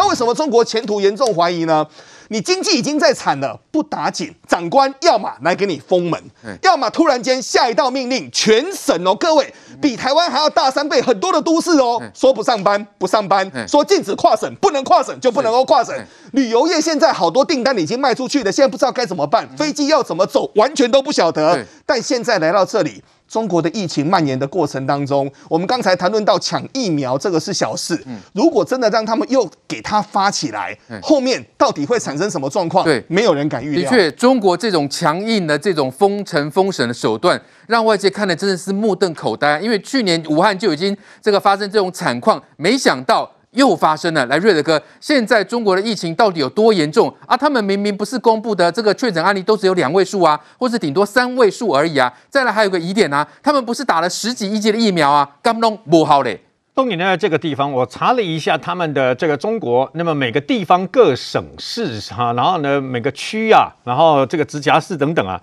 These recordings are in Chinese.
那为什么中国前途严重怀疑呢？你经济已经在惨了，不打紧，长官要么来给你封门，要么突然间下一道命令，全省哦，各位比台湾还要大三倍很多的都市哦，说不上班不上班，说禁止跨省，不能跨省就不能够跨省。旅游业现在好多订单已经卖出去了，现在不知道该怎么办，飞机要怎么走，完全都不晓得。但现在来到这里。中国的疫情蔓延的过程当中，我们刚才谈论到抢疫苗，这个是小事。如果真的让他们又给他发起来，后面到底会产生什么状况？对，没有人敢预料。的确，中国这种强硬的这种封城封省的手段，让外界看的真的是目瞪口呆。因为去年武汉就已经这个发生这种惨况，没想到。又发生了，来瑞德哥，现在中国的疫情到底有多严重啊？他们明明不是公布的这个确诊案例都只有两位数啊，或是顶多三位数而已啊。再来还有个疑点啊，他们不是打了十几亿剂的疫苗啊，干弄不好嘞。东引呢这个地方，我查了一下他们的这个中国，那么每个地方各省市哈，然后呢每个区啊，然后这个直辖市等等啊，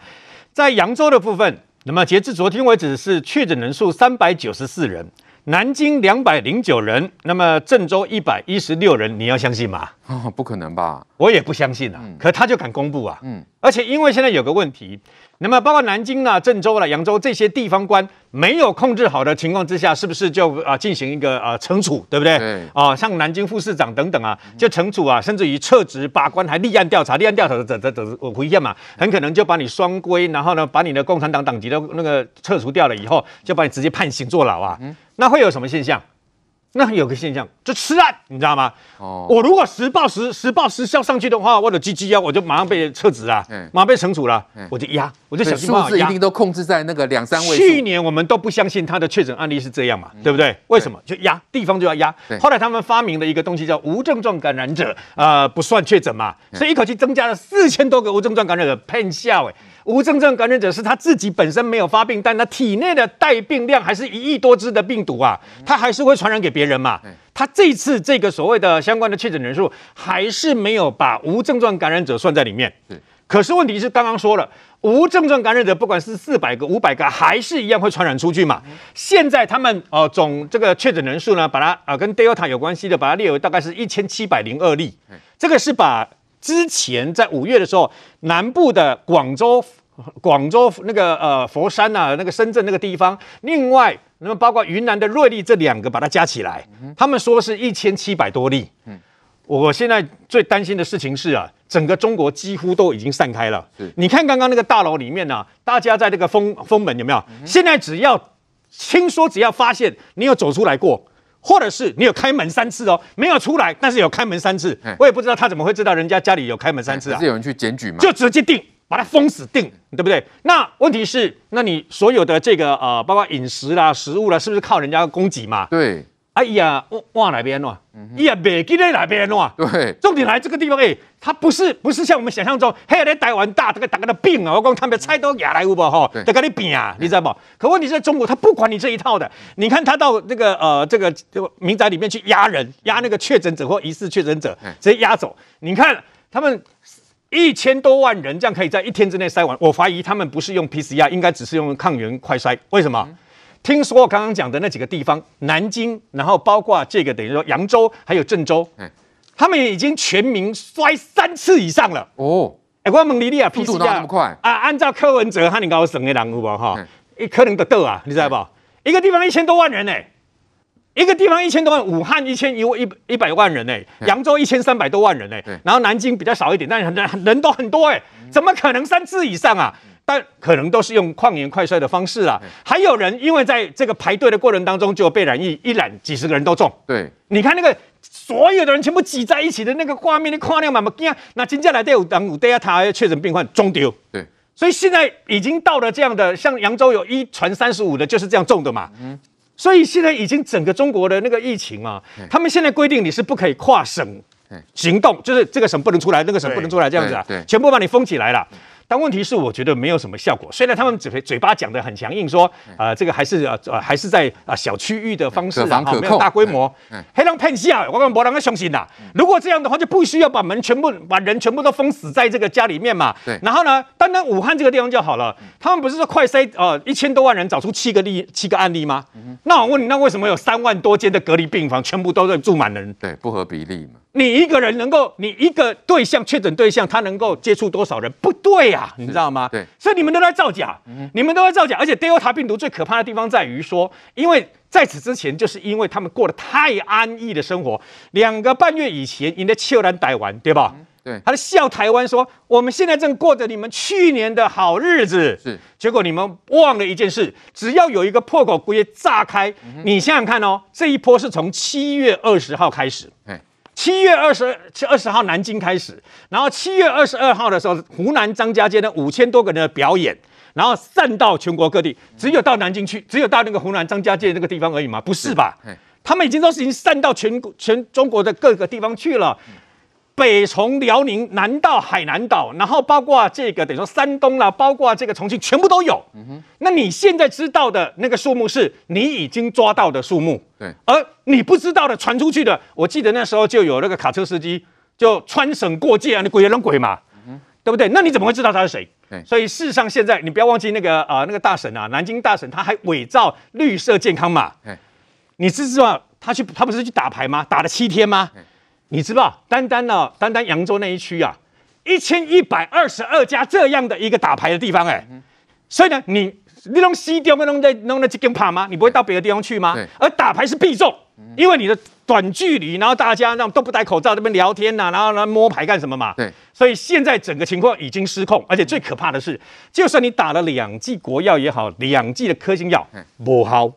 在扬州的部分，那么截至昨天为止是确诊人数三百九十四人。南京两百零九人，那么郑州一百一十六人，你要相信吗？哦，不可能吧？我也不相信啊。嗯、可他就敢公布啊。嗯。而且因为现在有个问题，那么包括南京啦、郑州啦、扬州这些地方官没有控制好的情况之下，是不是就啊进行一个啊惩处，对不对？对。啊，像南京副市长等等啊，就惩处啊，甚至于撤职、罢官，还立案调查，立案调查的这这这我回忆嘛，很可能就把你双规，然后呢，把你的共产党党籍的那个撤除掉了以后，就把你直接判刑坐牢啊。嗯。那会有什么现象？那有个现象，就吃案，你知道吗？哦，我如果时报时时报时效上去的话，我的 GG 啊，我就马上被撤职啊，马上被惩处了，我就压，我就想办法压。数字一定都控制在那个两三位。去年我们都不相信他的确诊案例是这样嘛，对不对？为什么？就压地方就要压。后来他们发明了一个东西叫无症状感染者，呃，不算确诊嘛，所以一口气增加了四千多个无症状感染者，骗笑哎。无症状感染者是他自己本身没有发病，但他体内的带病量还是一亿多只的病毒啊，他还是会传染给别人嘛。他这次这个所谓的相关的确诊人数，还是没有把无症状感染者算在里面。可是问题是刚刚说了，无症状感染者不管是四百个、五百个，还是一样会传染出去嘛。现在他们呃总这个确诊人数呢，把它啊、呃、跟 Delta 有关系的，把它列为大概是一千七百零二例。这个是把。之前在五月的时候，南部的广州、广州那个呃佛山呐、啊，那个深圳那个地方，另外那么包括云南的瑞丽这两个，把它加起来，他们说是一千七百多例。嗯，我现在最担心的事情是啊，整个中国几乎都已经散开了。你看刚刚那个大楼里面呢、啊，大家在这个封封门有没有？现在只要听说，只要发现你有走出来过。或者是你有开门三次哦，没有出来，但是有开门三次，我也不知道他怎么会知道人家家里有开门三次啊？是有人去检举吗？就直接定，把它封死定，对不对？那问题是，那你所有的这个呃，包括饮食啦、食物啦，是不是靠人家供给嘛？对。哎呀，往哪边喏？哎呀，北京的哪边喏？对，重点来这个地方，哎，它不是不是像我们想象中，嘿，在台湾大这个大个的病啊，我讲他们菜都亚来无吧哈，在跟你比啊，你知道不？可问题是在中国，他不管你这一套的，你看他到那个呃这个这个民宅里面去压人，压那个确诊者或疑似确诊者，直接压走。你看他们一千多万人这样可以在一天之内筛完，我怀疑他们不是用 PCR，应该只是用抗原快筛。为什么？听说我刚刚讲的那几个地方，南京，然后包括这个等于说扬州，还有郑州，他们已经全民摔三次以上了。哦，哎，我问你，你啊，PCR 那么快啊？按照柯文哲和你高省的人有无哈？一可能得到啊，你知道不？一个地方一千多万人呢，一个地方一千多万，武汉一千一一一百万人呢，扬州一千三百多万人呢，然后南京比较少一点，但是人人都很多哎，怎么可能三次以上啊？但可能都是用矿盐快筛的方式啊，还有人因为在这个排队的过程当中就被染疫，一染几十个人都中。对，你看那个所有的人全部挤在一起的那个画面，你看了嘛？那接下来都有当有第二他确诊病患中丢。对，所以现在已经到了这样的，像扬州有一传三十五的，就是这样中的嘛。嗯，所以现在已经整个中国的那个疫情嘛，他们现在规定你是不可以跨省行动，就是这个省不能出来，那个省不能出来，这样子啊，全部把你封起来了。但问题是，我觉得没有什么效果。虽然他们嘴嘴巴讲的很强硬，说呃这个还是呃呃还是在啊小区域的方式啊，没有大规模，黑人骗笑，我跟没人相信呐。如果这样的话，就不需要把门全部把人全部都封死在这个家里面嘛。对。然后呢，单单武汉这个地方就好了。他们不是说快筛呃一千多万人找出七个例七个案例吗？那我问你，那为什么有三万多间的隔离病房全部都在住满人？对，不合比例嘛。你一个人能够，你一个对象确诊对象，他能够接触多少人？不对呀、啊，你知道吗？对，所以你们都在造假，嗯、你们都在造假。而且 Delta 病毒最可怕的地方在于说，因为在此之前，就是因为他们过得太安逸的生活，两个半月以前，人家笑咱台湾，对吧？嗯、对，他在笑台湾说，我们现在正过着你们去年的好日子。是，结果你们忘了一件事，只要有一个破口规炸开，嗯、你想想看哦，这一波是从七月二十号开始。七月二十二十号南京开始，然后七月二十二号的时候，湖南张家界的五千多个人的表演，然后散到全国各地，只有到南京去，只有到那个湖南张家界那个地方而已吗？不是吧？他们已经都是已经散到全国全中国的各个地方去了。北从辽宁南到海南岛，然后包括这个等于说山东啦，包括这个重庆，全部都有。嗯哼。那你现在知道的那个数目是你已经抓到的数目。对。而你不知道的传出去的，我记得那时候就有那个卡车司机就穿省过界啊，你鬼也能鬼嘛。嗯。对不对？那你怎么会知道他是谁？对。所以事实上现在你不要忘记那个啊、呃、那个大神啊，南京大神他还伪造绿色健康码。对。你知不知道他去他不是去打牌吗？打了七天吗？你知道，单单呢，单单扬州那一区啊，一千一百二十二家这样的一个打牌的地方，哎，所以呢，你你弄西丢，弄在弄在这边跑吗？你不会到别的地方去吗？而打牌是必中，因为你的短距离，然后大家那种都不戴口罩这边聊天呐，然后呢摸牌干什么嘛？对，所以现在整个情况已经失控，而且最可怕的是，就算你打了两剂国药也好，两剂的科兴药，不好。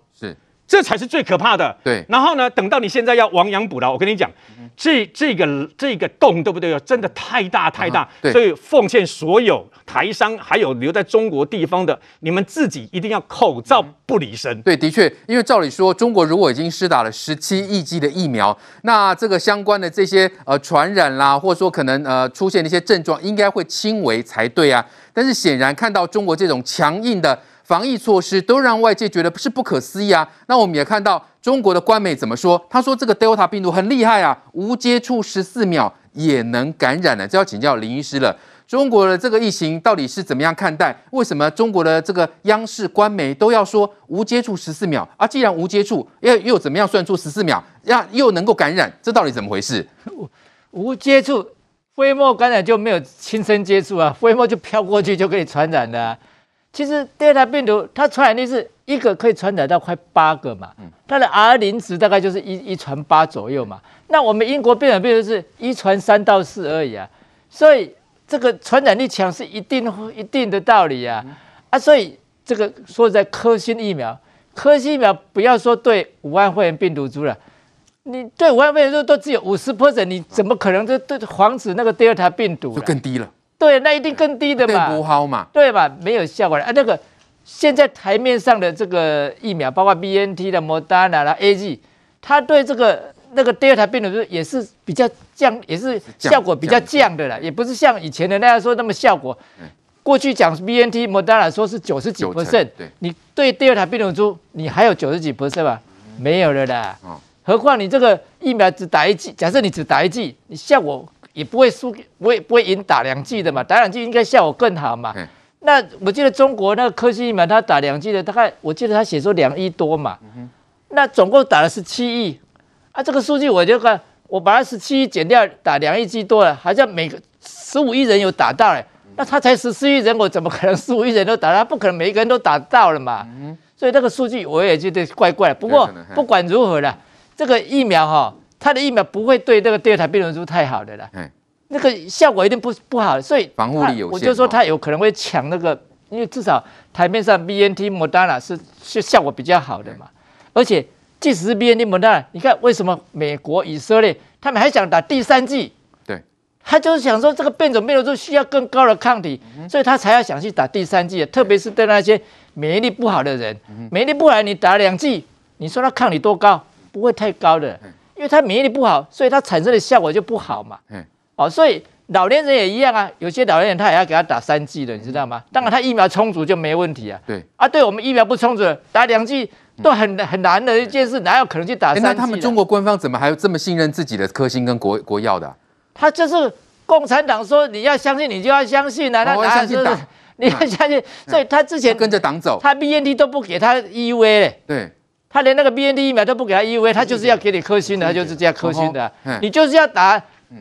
这才是最可怕的。对，然后呢，等到你现在要亡羊补牢，我跟你讲，这这个这个洞对不对？真的太大太大。对，所以奉劝所有台商还有留在中国地方的，你们自己一定要口罩不离身。对，的确，因为照理说，中国如果已经施打了十七亿剂的疫苗，那这个相关的这些呃传染啦，或者说可能呃出现的一些症状，应该会轻微才对啊。但是显然看到中国这种强硬的。防疫措施都让外界觉得不是不可思议啊！那我们也看到中国的官媒怎么说？他说这个 Delta 病毒很厉害啊，无接触十四秒也能感染了。这要请教林医师了。中国的这个疫情到底是怎么样看待？为什么中国的这个央视官媒都要说无接触十四秒啊？既然无接触，又又怎么样算出十四秒，让又能够感染？这到底怎么回事？无接触飞沫感染就没有亲身接触啊，飞沫就飘过去就可以传染的。其实 Delta 病毒它传染力是一个可以传染到快八个嘛，它的 R 零值大概就是一一传八左右嘛。那我们英国变种病毒是一传三到四而已啊，所以这个传染力强是一定一定的道理啊。啊，所以这个说实在科兴疫苗，科兴疫苗不要说对武汉肺炎病毒株了，你对武汉肺炎株都只有五十 percent，你怎么可能就对防止那个 Delta 病毒就更低了？对，那一定更低的嘛，不好嘛，对吧？没有效果啊。那个现在台面上的这个疫苗，包括 BNT 的、莫德纳啦、A G，它对这个那个 Delta 病毒也是比较降，也是效果比较降的啦，也不是像以前的那样说那么效果。过去讲 BNT、莫德纳说是九十几 percent，你对 Delta 病毒株你还有九十几 percent 吧？没有了啦。何况你这个疫苗只打一剂，假设你只打一剂，你效果。也不会输，不会不会赢打两剂的嘛，打两剂应该效果更好嘛。那我记得中国那个科兴疫苗，他打两剂的大概，我记得他写说两亿多嘛。那总共打了十七亿，啊，这个数据我就看，我把它十七亿减掉，打两亿剂多了，好像每个十五亿人有打到嘞。那他才十四亿人，我怎么可能 十五亿人都打到？他不可能每一个人都打到了嘛。所以那个数据我也觉得怪怪。不过不管如何了，这个疫苗哈。他的疫苗不会对这个第二台病毒株太好的啦，那个效果一定不不好，所以防护力有限。我就说他有可能会抢那个，因为至少台面上 BNT、Moderna 是是效果比较好的嘛。而且即使是 BNT、Moderna，你看为什么美国、以色列他们还想打第三剂？对，他就是想说这个变种病毒株需要更高的抗体，所以他才要想去打第三剂。特别是对那些免疫力不好的人，免疫力不好，你打两剂，你说他抗体多高？不会太高的。因为他免疫力不好，所以他产生的效果就不好嘛。嗯，哦，所以老年人也一样啊，有些老年人他也要给他打三剂的，你知道吗？当然他疫苗充足就没问题啊。对啊，对我们疫苗不充足，打两剂都很很难的一件事，哪有可能去打三剂？那他们中国官方怎么还有这么信任自己的科兴跟国国药的、啊？他就是共产党说你要相信，你就要相信啊！他哪相信党？你要相信，所以他之前跟着党走，他 BNT 都不给他 EUA 嘞。对，他连那个 BNT 疫苗都不给他 EUA，他就是要给你科兴的，他就是这样科兴的。你就是要打，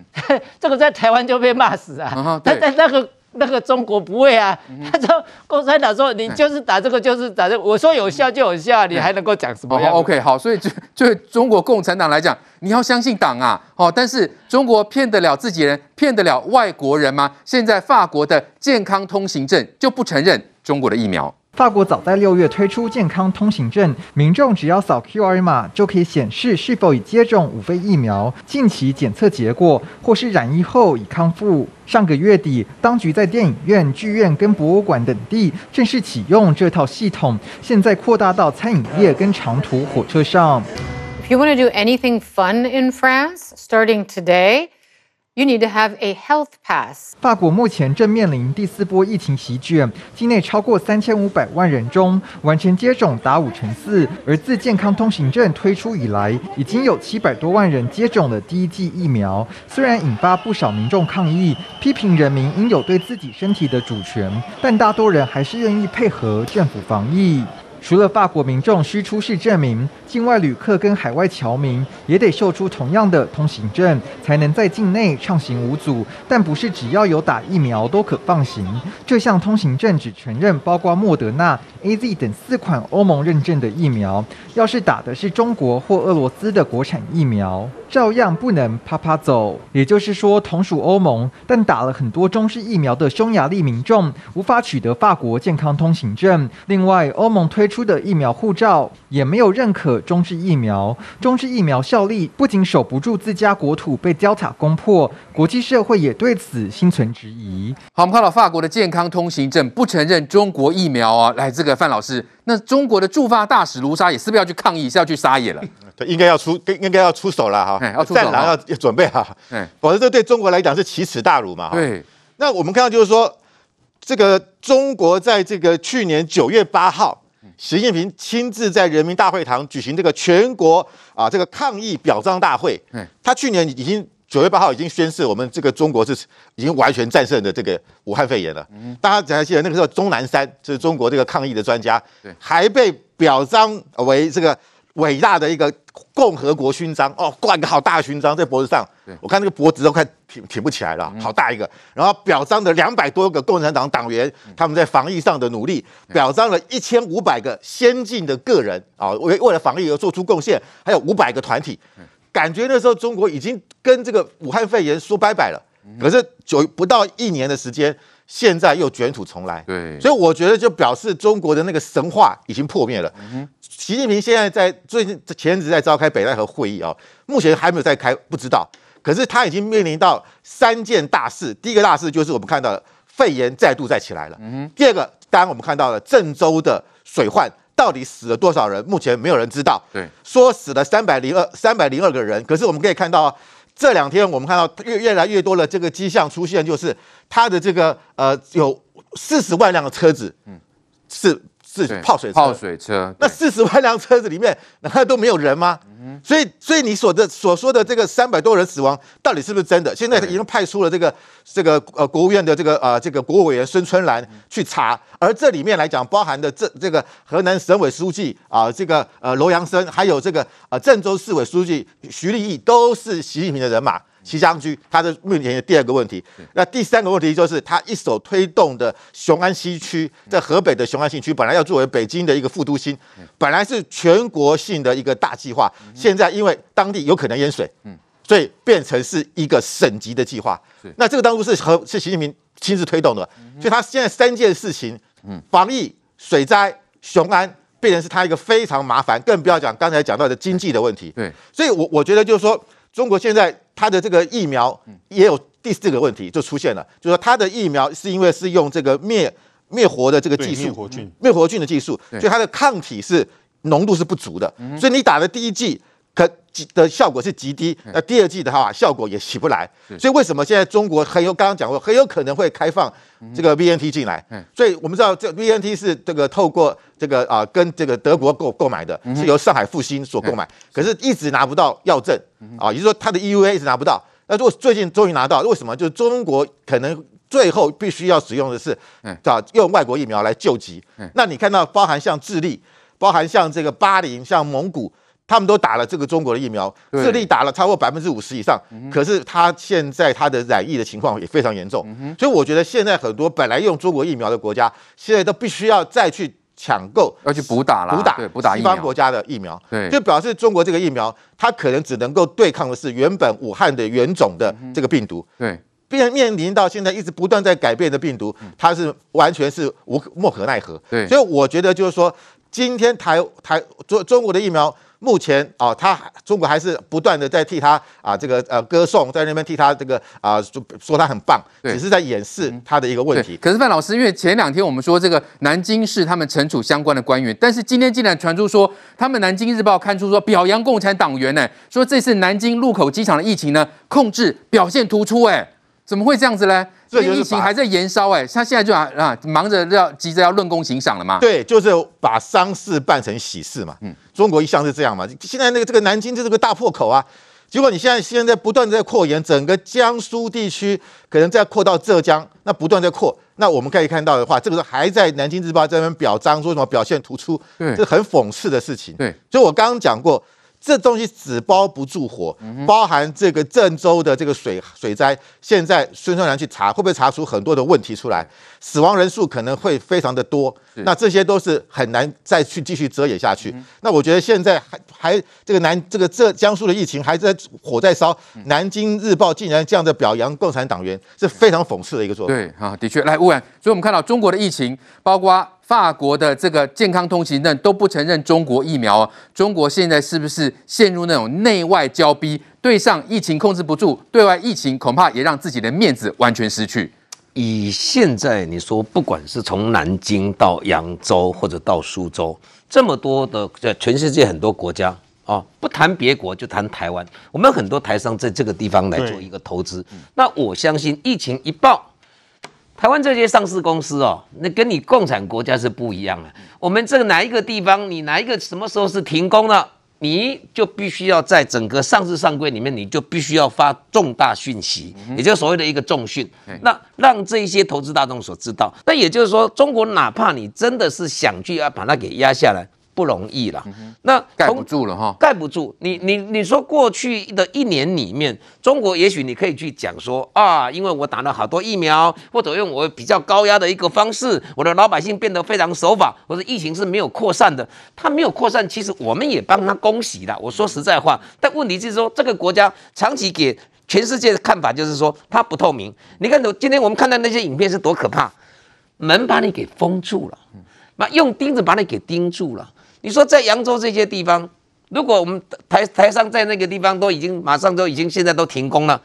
这个在台湾就被骂死啊！但在那个。那个中国不会啊，他说共产党说你就是打这个就是打这个，我说有效就有效，你还能够讲什么样？OK，好，所以就就中国共产党来讲，你要相信党啊，哦，但是中国骗得了自己人，骗得了外国人吗？现在法国的健康通行证就不承认中国的疫苗。法国早在六月推出健康通行证，民众只要扫 QR 码就可以显示是否已接种五费疫苗、近期检测结果，或是染疫后已康复。上个月底，当局在电影院、剧院跟博物馆等地正式启用这套系统，现在扩大到餐饮业跟长途火车上。If you want to do anything fun in France, starting today. You need to have a health pass. 法国目前正面临第四波疫情席卷，境内超过三千五百万人中完成接种达五成四，而自健康通行证推出以来，已经有七百多万人接种了第一剂疫苗。虽然引发不少民众抗议，批评人民应有对自己身体的主权，但大多人还是愿意配合政府防疫。除了法国民众需出示证明，境外旅客跟海外侨民也得秀出同样的通行证，才能在境内畅行无阻。但不是只要有打疫苗都可放行。这项通行证只承认包括莫德纳、AZ 等四款欧盟认证的疫苗。要是打的是中国或俄罗斯的国产疫苗，照样不能趴趴走。也就是说，同属欧盟，但打了很多中式疫苗的匈牙利民众无法取得法国健康通行证。另外，欧盟推出的疫苗护照也没有认可中制疫苗，中制疫苗效力不仅守不住自家国土被 Delta 攻破，国际社会也对此心存质疑。好，我们看到法国的健康通行证不承认中国疫苗啊，来，这个范老师，那中国的驻法大使卢沙也是不是要去抗议，是要去撒野了？对，应该要出，应该要出手了哈，要出手，战狼要准备好，否则这对中国来讲是奇耻大辱嘛。对，那我们看到就是说，这个中国在这个去年九月八号。习近平亲自在人民大会堂举行这个全国啊这个抗疫表彰大会。他去年已经九月八号已经宣誓，我们这个中国是已经完全战胜的这个武汉肺炎了。大家还记得那个时候，钟南山就是中国这个抗疫的专家，还被表彰为这个。伟大的一个共和国勋章哦，挂一个好大的勋章在脖子上，我看那个脖子都快挺挺不起来了，好大一个。然后表彰的两百多个共产党党员，他们在防疫上的努力，表彰了一千五百个先进的个人啊，为为了防疫而做出贡献，还有五百个团体。感觉那时候中国已经跟这个武汉肺炎说拜拜了，可是就不到一年的时间。现在又卷土重来，对，所以我觉得就表示中国的那个神话已经破灭了。习近平现在在最近前阵子在召开北戴河会议啊，目前还没有在开，不知道。可是他已经面临到三件大事，第一个大事就是我们看到的肺炎再度再起来了。第二个，当然我们看到了郑州的水患到底死了多少人，目前没有人知道。对，说死了三百零二三百零二个人，可是我们可以看到。这两天我们看到越越来越多的这个迹象出现，就是它的这个呃有四十万辆的车子，嗯，是。是泡水车，泡水车。那四十万辆车子里面，难道都没有人吗？嗯、所以，所以你所的所说的这个三百多人死亡，到底是不是真的？现在已经派出了这个这个呃国务院的这个呃这个国务委员孙春兰去查，而这里面来讲，包含的这这个河南省委书记啊，这个呃罗阳生，还有这个呃郑州市委书记徐立毅，都是习近平的人马。齐家駒，他的目前的第二个问题，那第三个问题就是他一手推动的雄安新区，在河北的雄安新区，本来要作为北京的一个副都心，本来是全国性的一个大计划，现在因为当地有可能淹水，所以变成是一个省级的计划。那这个当初是和是习近平亲自推动的，所以他现在三件事情，防疫、水灾、雄安，变成是他一个非常麻烦，更不要讲刚才讲到的经济的问题。对，所以我我觉得就是说。中国现在它的这个疫苗也有第四个问题就出现了，就是说它的疫苗是因为是用这个灭灭活的这个技术，灭活菌，灭活菌的技术，所以它的抗体是浓度是不足的，所以你打的第一剂可。的效果是极低，那第二季的话效果也起不来，所以为什么现在中国很有刚刚讲过很有可能会开放这个 VNT 进来？所以我们知道这 VNT 是这个透过这个啊跟这个德国购购买的，是由上海复星所购买，可是一直拿不到药证啊，也就是说它的 EUA 一直拿不到。那如果最近终于拿到，为什么？就是中国可能最后必须要使用的是啊用外国疫苗来救急。那你看到包含像智利，包含像这个巴林，像蒙古。他们都打了这个中国的疫苗，智利打了超过百分之五十以上，可是他现在他的染疫的情况也非常严重，所以我觉得现在很多本来用中国疫苗的国家，现在都必须要再去抢购，要去补打了，补打补打西方国家的疫苗，就表示中国这个疫苗它可能只能够对抗的是原本武汉的原种的这个病毒，对，面面临到现在一直不断在改变的病毒，它是完全是无莫可奈何，对，所以我觉得就是说，今天台台中中国的疫苗。目前啊，他中国还是不断的在替他啊这个呃歌颂，在那边替他这个啊说说他很棒，只是在掩饰他的一个问题。可是范老师，因为前两天我们说这个南京市他们惩处相关的官员，但是今天竟然传出说，他们南京日报刊出说表扬共产党员呢，说这次南京禄口机场的疫情呢控制表现突出，哎，怎么会这样子呢？这疫情还在延烧，哎，他现在就啊啊忙着要急着要论功行赏了嘛？对，就是把丧事办成喜事嘛。嗯，中国一向是这样嘛。现在那个这个南京就是个大破口啊，结果你现在现在不断在扩延，整个江苏地区可能再扩到浙江，那不断在扩。那我们可以看到的话，这个时候还在南京日报这边表彰说什么表现突出，对，这是很讽刺的事情。对，所以我刚刚讲过。这东西纸包不住火，包含这个郑州的这个水水灾，现在孙春兰去查，会不会查出很多的问题出来？死亡人数可能会非常的多，那这些都是很难再去继续遮掩下去。那我觉得现在还还这个南这个浙江苏的疫情还在火在烧，南京日报竟然这样的表扬共产党员，是非常讽刺的一个做法。对啊，的确，来乌然，所以我们看到中国的疫情，包括。法国的这个健康通行证都不承认中国疫苗，中国现在是不是陷入那种内外交逼？对上疫情控制不住，对外疫情恐怕也让自己的面子完全失去。以现在你说，不管是从南京到扬州或者到苏州，这么多的在全世界很多国家啊，不谈别国就谈台湾，我们很多台商在这个地方来做一个投资。那我相信疫情一爆。台湾这些上市公司哦，那跟你共产国家是不一样的。我们这个哪一个地方，你哪一个什么时候是停工了，你就必须要在整个上市上柜里面，你就必须要发重大讯息，也就是所谓的一个重讯，那让这一些投资大众所知道。那也就是说，中国哪怕你真的是想去要把它给压下来。不容易了，那盖不住了哈，盖不住。你你你说过去的一年里面，中国也许你可以去讲说啊，因为我打了好多疫苗，或者用我比较高压的一个方式，我的老百姓变得非常守法，或者疫情是没有扩散的。它没有扩散，其实我们也帮他恭喜了。我说实在话，但问题是说这个国家长期给全世界的看法就是说它不透明。你看，今天我们看到那些影片是多可怕，门把你给封住了，那用钉子把你给钉住了。你说在扬州这些地方，如果我们台台上在那个地方都已经马上都已经现在都停工了，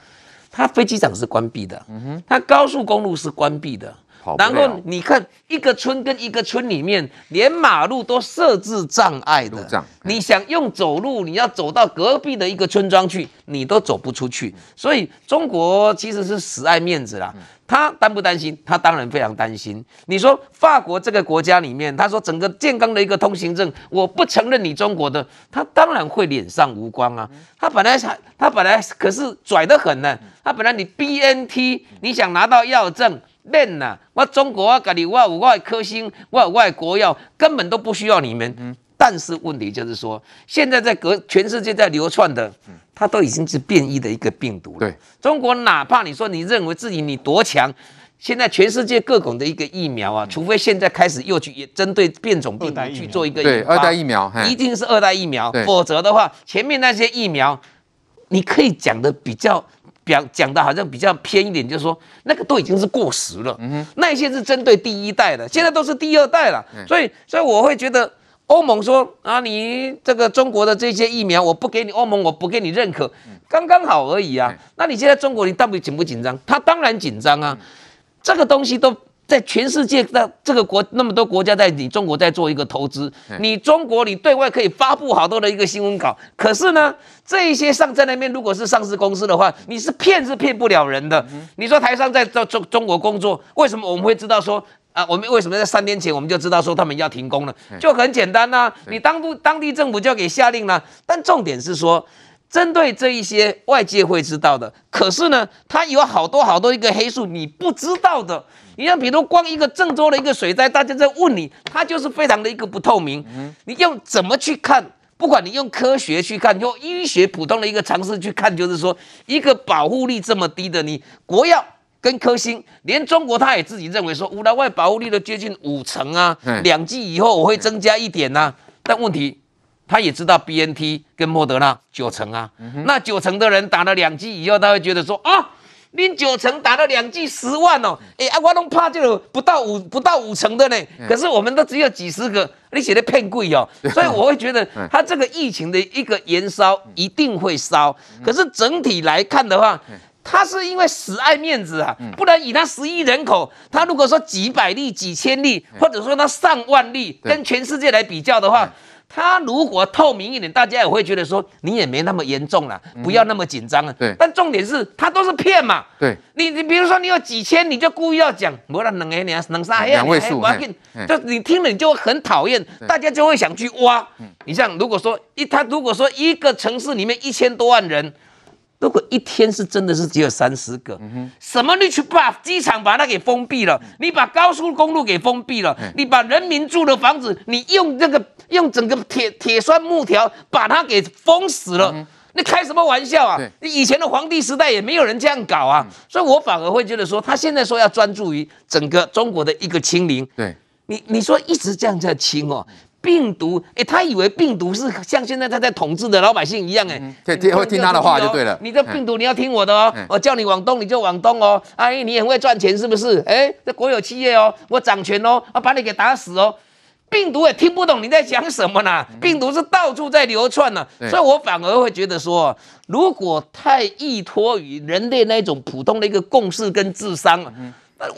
它飞机场是关闭的，嗯哼。它高速公路是关闭的，然后你看一个村跟一个村里面连马路都设置障碍的，你想用走路，你要走到隔壁的一个村庄去，你都走不出去，所以中国其实是死爱面子啦。他担不担心？他当然非常担心。你说法国这个国家里面，他说整个健康的一个通行证，我不承认你中国的，他当然会脸上无光啊。他本来他他本来可是拽得很呢。他本来你 BNT，你想拿到药证，练呐，我中国啊，跟你我有我的科兴，我有我的国药，根本都不需要你们。但是问题就是说，现在在隔全世界在流窜的。它都已经是变异的一个病毒了。对，中国哪怕你说你认为自己你多强，现在全世界各种的一个疫苗啊，除非现在开始又去也针对变种病毒去做一个对二代疫苗，一定是二代疫苗，否则的话，前面那些疫苗，你可以讲的比较表讲的好像比较偏一点，就是说那个都已经是过时了。嗯哼，那些是针对第一代的，现在都是第二代了。所以，所以我会觉得。欧盟说啊，你这个中国的这些疫苗，我不给你欧盟，我不给你认可，刚刚好而已啊。那你现在中国，你到底紧不紧张？他当然紧张啊。这个东西都在全世界的这个国那么多国家在你中国在做一个投资，你中国你对外可以发布好多的一个新闻稿，可是呢，这一些上在那边如果是上市公司的话，你是骗是骗不了人的。你说台商在中中中国工作，为什么我们会知道说啊？我们为什么在三天前我们就知道说他们要停工了？就很简单呐、啊，你当地当地政府就要给下令了。但重点是说。针对这一些外界会知道的，可是呢，它有好多好多一个黑数你不知道的。你像比如光一个郑州的一个水灾，大家在问你，它就是非常的一个不透明。你用怎么去看？不管你用科学去看，用医学普通的一个常识去看，就是说一个保护力这么低的，你国药跟科兴，连中国他也自己认为说，五老外保护率都接近五成啊，两剂以后我会增加一点呐、啊，但问题。他也知道 BNT 跟莫德纳九成啊，嗯、那九成的人打了两剂以后，他会觉得说啊，你九成打了两剂十万哦，哎啊，我都怕这个不到五不到五成的呢，可是我们都只有几十个，你写的骗贵哦，所以我会觉得 他这个疫情的一个延烧一定会烧，可是整体来看的话，他是因为死爱面子啊，不然以他十亿人口，他如果说几百例、几千例，或者说他上万例，跟全世界来比较的话。他如果透明一点，大家也会觉得说你也没那么严重了，不要那么紧张了。对。但重点是他都是骗嘛。对。你你比如说你有几千，你就故意要讲，我让两个你两三两位数，就你听了你就很讨厌，大家就会想去挖。你像如果说一他如果说一个城市里面一千多万人。如果一天是真的是只有三十个，什么你去把机场把它给封闭了，你把高速公路给封闭了，你把人民住的房子，你用这个用整个铁铁栓木条把它给封死了，你开什么玩笑啊？你以前的皇帝时代也没有人这样搞啊，所以我反而会觉得说，他现在说要专注于整个中国的一个清零，对你你说一直这样在清哦。病毒，哎、欸，他以为病毒是像现在他在统治的老百姓一样，哎，对，听会听他的话就对了。你这病毒你要听我的哦，我叫你往东你就往东哦。哎，你很会赚钱是不是？哎，这国有企业哦，我掌权哦，我把你给打死哦。病毒也听不懂你在讲什么呢？病毒是到处在流窜呢，所以我反而会觉得说，如果太依托于人类那种普通的一个共识跟智商。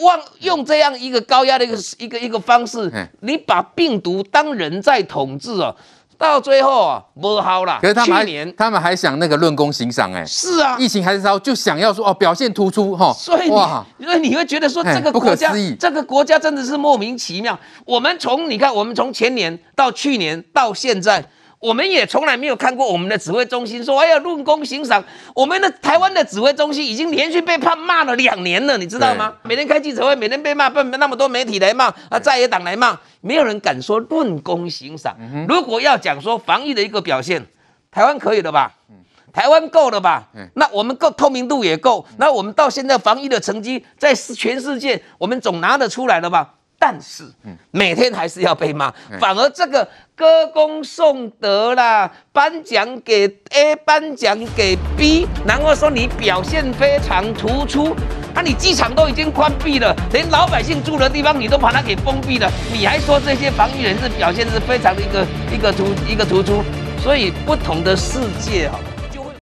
忘用这样一个高压的一个一个一个方式，你把病毒当人在统治哦，到最后啊不好了。可是他们还去年他们还想那个论功行赏哎，是啊，疫情还是烧，就想要说哦表现突出哈，所以哇，所以你会觉得说这个国家这个国家真的是莫名其妙。我们从你看，我们从前年到去年到现在。我们也从来没有看过我们的指挥中心说，哎呀，论功行赏。我们的台湾的指挥中心已经连续被判骂了两年了，你知道吗？每天开记者会，每天被骂，被那么多媒体来骂啊，在野党来骂，没有人敢说论功行赏。如果要讲说防疫的一个表现，台湾可以了吧？台湾够了吧？那我们够透明度也够，那我们到现在防疫的成绩在全世界，我们总拿得出来了吧？但是，每天还是要被骂，反而这个歌功颂德啦，颁奖给 A，颁奖给 B，然后说你表现非常突出，啊，你机场都已经关闭了，连老百姓住的地方你都把它给封闭了，你还说这些防疫人士表现是非常的一个一个突一个突出，所以不同的世界啊。